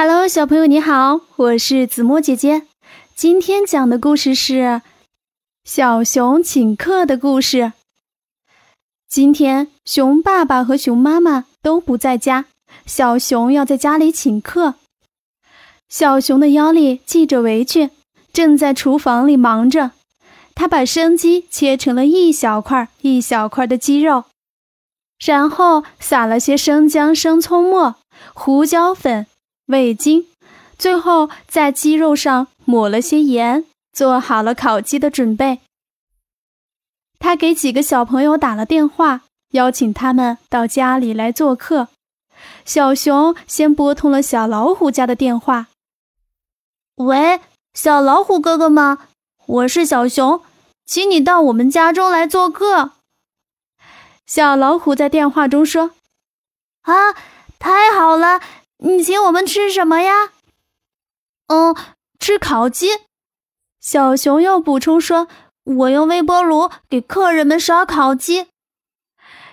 Hello，小朋友你好，我是子墨姐姐。今天讲的故事是小熊请客的故事。今天熊爸爸和熊妈妈都不在家，小熊要在家里请客。小熊的腰里系着围裙，正在厨房里忙着。他把生鸡切成了一小块一小块的鸡肉，然后撒了些生姜、生葱末、胡椒粉。味精，最后在鸡肉上抹了些盐，做好了烤鸡的准备。他给几个小朋友打了电话，邀请他们到家里来做客。小熊先拨通了小老虎家的电话：“喂，小老虎哥哥吗？我是小熊，请你到我们家中来做客。”小老虎在电话中说：“啊，太好了！”你请我们吃什么呀？嗯，吃烤鸡。小熊又补充说：“我用微波炉给客人们烧烤鸡。”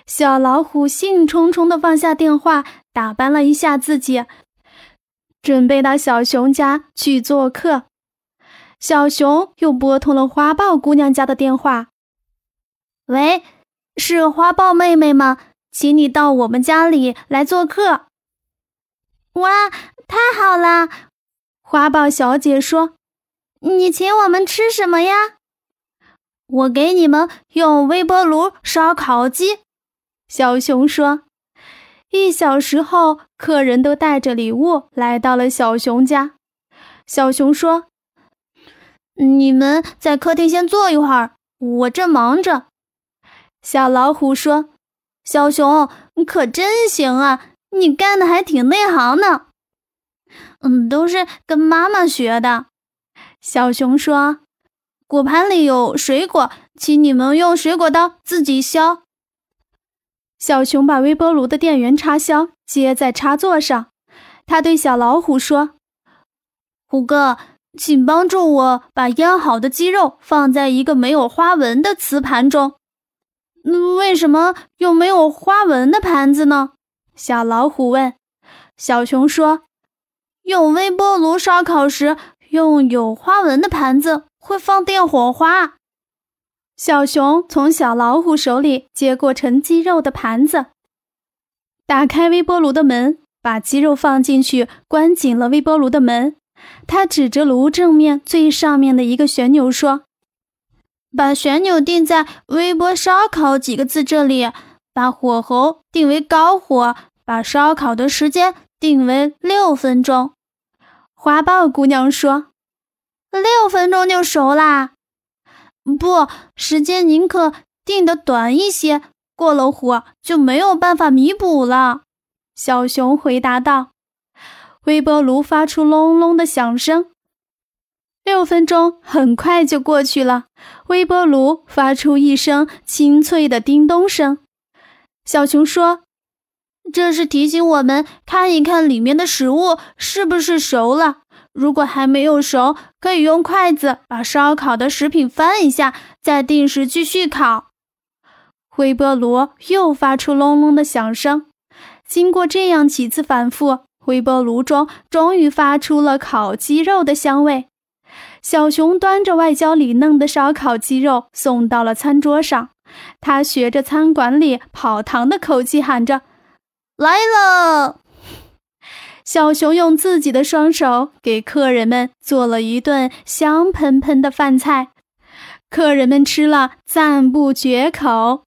小老虎兴冲冲地放下电话，打扮了一下自己，准备到小熊家去做客。小熊又拨通了花豹姑娘家的电话：“喂，是花豹妹妹吗？请你到我们家里来做客。”哇，太好了！花豹小姐说：“你请我们吃什么呀？”我给你们用微波炉烧烤鸡。小熊说：“一小时后，客人都带着礼物来到了小熊家。”小熊说：“你们在客厅先坐一会儿，我正忙着。”小老虎说：“小熊，你可真行啊！”你干的还挺内行呢，嗯，都是跟妈妈学的。小熊说：“果盘里有水果，请你们用水果刀自己削。”小熊把微波炉的电源插销接在插座上，他对小老虎说：“虎哥，请帮助我把腌好的鸡肉放在一个没有花纹的瓷盘中。”嗯，为什么用没有花纹的盘子呢？小老虎问：“小熊说，用微波炉烧烤时，用有花纹的盘子会放电火花。”小熊从小老虎手里接过盛鸡肉的盘子，打开微波炉的门，把鸡肉放进去，关紧了微波炉的门。他指着炉正面最上面的一个旋钮说：“把旋钮定在‘微波烧烤’几个字这里。”把火候定为高火，把烧烤的时间定为六分钟。花豹姑娘说：“六分钟就熟啦？不，时间宁可定的短一些，过了火就没有办法弥补了。”小熊回答道。微波炉发出隆隆的响声。六分钟很快就过去了，微波炉发出一声清脆的叮咚声。小熊说：“这是提醒我们看一看里面的食物是不是熟了。如果还没有熟，可以用筷子把烧烤的食品翻一下，再定时继续烤。”微波炉又发出隆隆的响声。经过这样几次反复，微波炉中终于发出了烤鸡肉的香味。小熊端着外焦里嫩的烧烤鸡肉送到了餐桌上。他学着餐馆里跑堂的口气喊着：“来了！”小熊用自己的双手给客人们做了一顿香喷喷的饭菜，客人们吃了赞不绝口。